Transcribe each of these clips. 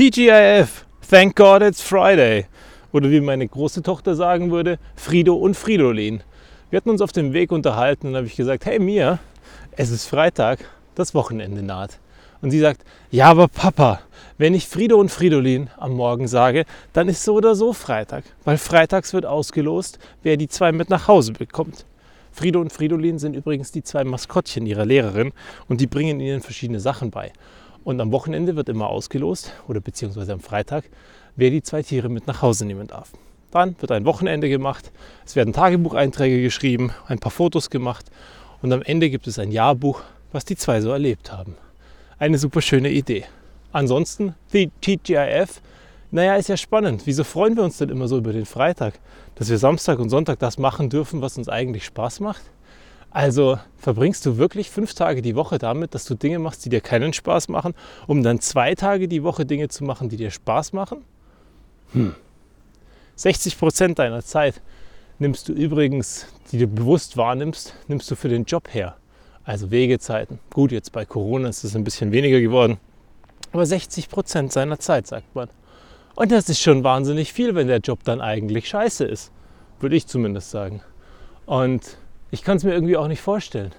TGIF, thank God it's Friday. Oder wie meine große Tochter sagen würde, Frido und Fridolin. Wir hatten uns auf dem Weg unterhalten und habe ich gesagt, hey Mia, es ist Freitag, das Wochenende naht. Und sie sagt, ja, aber Papa, wenn ich Frido und Fridolin am Morgen sage, dann ist so oder so Freitag, weil freitags wird ausgelost, wer die zwei mit nach Hause bekommt. Frido und Fridolin sind übrigens die zwei Maskottchen ihrer Lehrerin und die bringen ihnen verschiedene Sachen bei. Und am Wochenende wird immer ausgelost, oder beziehungsweise am Freitag, wer die zwei Tiere mit nach Hause nehmen darf. Dann wird ein Wochenende gemacht, es werden Tagebucheinträge geschrieben, ein paar Fotos gemacht und am Ende gibt es ein Jahrbuch, was die zwei so erlebt haben. Eine super schöne Idee. Ansonsten, die TGIF, naja, ist ja spannend. Wieso freuen wir uns denn immer so über den Freitag? Dass wir Samstag und Sonntag das machen dürfen, was uns eigentlich Spaß macht? Also verbringst du wirklich fünf Tage die Woche damit, dass du Dinge machst, die dir keinen Spaß machen, um dann zwei Tage die Woche Dinge zu machen, die dir Spaß machen? Hm. 60 Prozent deiner Zeit nimmst du übrigens, die du bewusst wahrnimmst, nimmst du für den Job her. Also Wegezeiten. Gut, jetzt bei Corona ist es ein bisschen weniger geworden. Aber 60 Prozent seiner Zeit, sagt man. Und das ist schon wahnsinnig viel, wenn der Job dann eigentlich scheiße ist. Würde ich zumindest sagen. Und ich kann es mir irgendwie auch nicht vorstellen.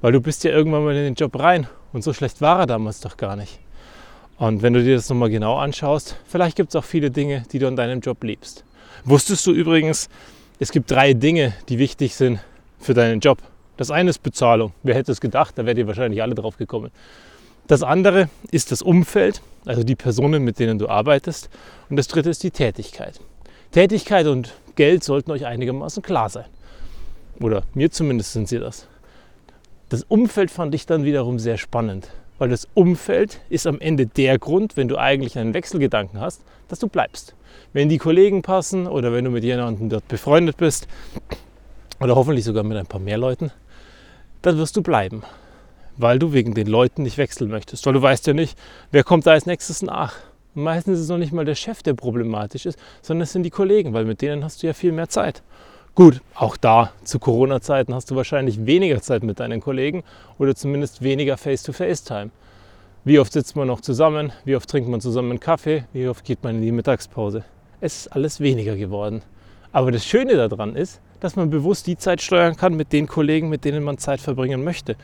Weil du bist ja irgendwann mal in den Job rein. Und so schlecht war er damals doch gar nicht. Und wenn du dir das nochmal genau anschaust, vielleicht gibt es auch viele Dinge, die du an deinem Job liebst. Wusstest du übrigens, es gibt drei Dinge, die wichtig sind für deinen Job. Das eine ist Bezahlung. Wer hätte es gedacht? Da wärt ihr wahrscheinlich alle drauf gekommen. Das andere ist das Umfeld, also die Personen, mit denen du arbeitest. Und das dritte ist die Tätigkeit. Tätigkeit und Geld sollten euch einigermaßen klar sein. Oder mir zumindest sind sie das. Das Umfeld fand ich dann wiederum sehr spannend, weil das Umfeld ist am Ende der Grund, wenn du eigentlich einen Wechselgedanken hast, dass du bleibst. Wenn die Kollegen passen oder wenn du mit jemandem dort befreundet bist oder hoffentlich sogar mit ein paar mehr Leuten, dann wirst du bleiben, weil du wegen den Leuten nicht wechseln möchtest, weil du weißt ja nicht, wer kommt da als nächstes nach. meistens ist es noch nicht mal der Chef, der problematisch ist, sondern es sind die Kollegen, weil mit denen hast du ja viel mehr Zeit. Gut, auch da zu Corona-Zeiten hast du wahrscheinlich weniger Zeit mit deinen Kollegen oder zumindest weniger Face-to-Face-Time. Wie oft sitzt man noch zusammen? Wie oft trinkt man zusammen einen Kaffee? Wie oft geht man in die Mittagspause? Es ist alles weniger geworden. Aber das Schöne daran ist, dass man bewusst die Zeit steuern kann mit den Kollegen, mit denen man Zeit verbringen möchte.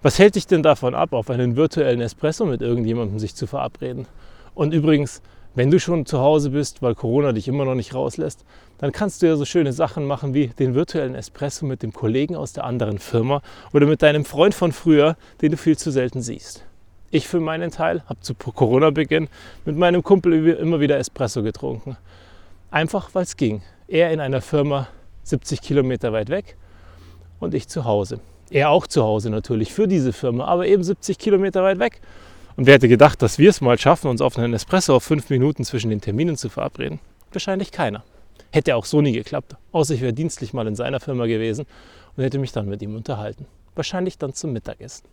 Was hält dich denn davon ab, auf einen virtuellen Espresso mit irgendjemandem sich zu verabreden? Und übrigens, wenn du schon zu Hause bist, weil Corona dich immer noch nicht rauslässt, dann kannst du ja so schöne Sachen machen wie den virtuellen Espresso mit dem Kollegen aus der anderen Firma oder mit deinem Freund von früher, den du viel zu selten siehst. Ich für meinen Teil habe zu Corona-Beginn mit meinem Kumpel immer wieder Espresso getrunken. Einfach weil es ging. Er in einer Firma 70 Kilometer weit weg und ich zu Hause. Er auch zu Hause natürlich für diese Firma, aber eben 70 Kilometer weit weg. Und wer hätte gedacht, dass wir es mal schaffen, uns auf einen Espresso auf fünf Minuten zwischen den Terminen zu verabreden? Wahrscheinlich keiner. Hätte auch so nie geklappt. Außer ich wäre dienstlich mal in seiner Firma gewesen und hätte mich dann mit ihm unterhalten. Wahrscheinlich dann zum Mittagessen.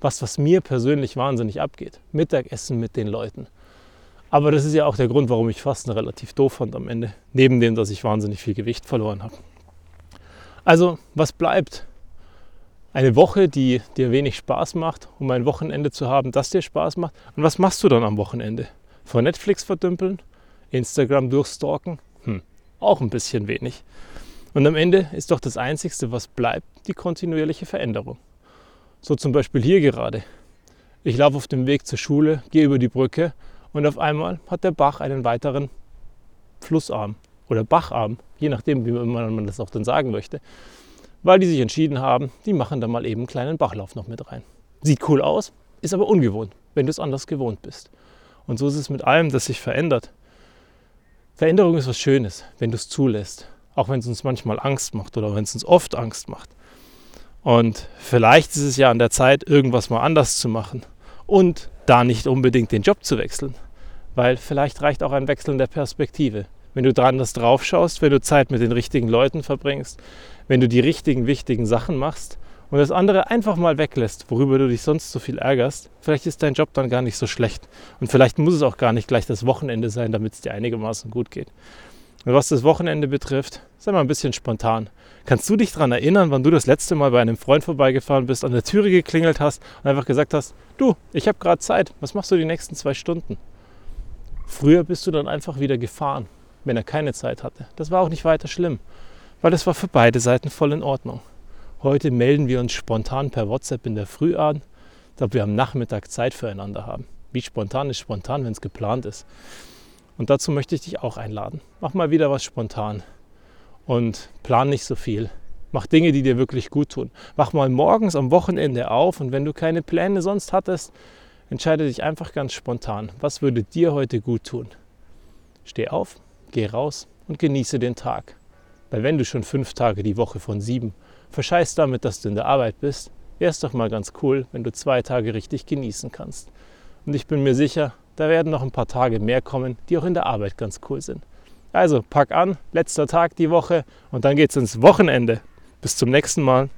Was, was mir persönlich wahnsinnig abgeht. Mittagessen mit den Leuten. Aber das ist ja auch der Grund, warum ich Fasten relativ doof fand am Ende. Neben dem, dass ich wahnsinnig viel Gewicht verloren habe. Also, was bleibt? Eine Woche, die dir wenig Spaß macht, um ein Wochenende zu haben, das dir Spaß macht. Und was machst du dann am Wochenende? Vor Netflix verdümpeln? Instagram durchstalken? Hm, auch ein bisschen wenig. Und am Ende ist doch das Einzige, was bleibt, die kontinuierliche Veränderung. So zum Beispiel hier gerade. Ich laufe auf dem Weg zur Schule, gehe über die Brücke und auf einmal hat der Bach einen weiteren Flussarm oder Bacharm, je nachdem, wie man das auch dann sagen möchte weil die sich entschieden haben, die machen da mal eben einen kleinen Bachlauf noch mit rein. Sieht cool aus, ist aber ungewohnt, wenn du es anders gewohnt bist. Und so ist es mit allem, das sich verändert. Veränderung ist was Schönes, wenn du es zulässt, auch wenn es uns manchmal Angst macht oder wenn es uns oft Angst macht. Und vielleicht ist es ja an der Zeit, irgendwas mal anders zu machen und da nicht unbedingt den Job zu wechseln, weil vielleicht reicht auch ein Wechsel in der Perspektive. Wenn du dran das drauf schaust, wenn du Zeit mit den richtigen Leuten verbringst, wenn du die richtigen, wichtigen Sachen machst und das andere einfach mal weglässt, worüber du dich sonst so viel ärgerst, vielleicht ist dein Job dann gar nicht so schlecht. Und vielleicht muss es auch gar nicht gleich das Wochenende sein, damit es dir einigermaßen gut geht. Und was das Wochenende betrifft, sei mal ein bisschen spontan. Kannst du dich daran erinnern, wann du das letzte Mal bei einem Freund vorbeigefahren bist, an der Türe geklingelt hast und einfach gesagt hast, du, ich habe gerade Zeit, was machst du die nächsten zwei Stunden? Früher bist du dann einfach wieder gefahren, wenn er keine Zeit hatte. Das war auch nicht weiter schlimm, weil das war für beide Seiten voll in Ordnung. Heute melden wir uns spontan per WhatsApp in der Früh an, ob wir am Nachmittag Zeit füreinander haben. Wie spontan ist spontan, wenn es geplant ist. Und dazu möchte ich dich auch einladen. Mach mal wieder was spontan und plan nicht so viel. Mach Dinge, die dir wirklich gut tun. Mach mal morgens am Wochenende auf und wenn du keine Pläne sonst hattest, entscheide dich einfach ganz spontan. Was würde dir heute gut tun? Steh auf, geh raus und genieße den Tag. Weil wenn du schon fünf Tage die Woche von sieben verscheißt damit, dass du in der Arbeit bist, wäre es doch mal ganz cool, wenn du zwei Tage richtig genießen kannst. Und ich bin mir sicher, da werden noch ein paar Tage mehr kommen, die auch in der Arbeit ganz cool sind. Also pack an, letzter Tag die Woche und dann geht's ins Wochenende. Bis zum nächsten Mal.